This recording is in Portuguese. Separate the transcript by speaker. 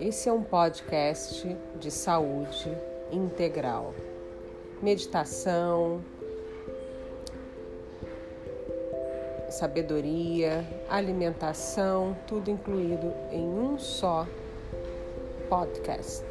Speaker 1: Esse é um podcast de saúde integral. Meditação, sabedoria, alimentação, tudo incluído em um só podcast.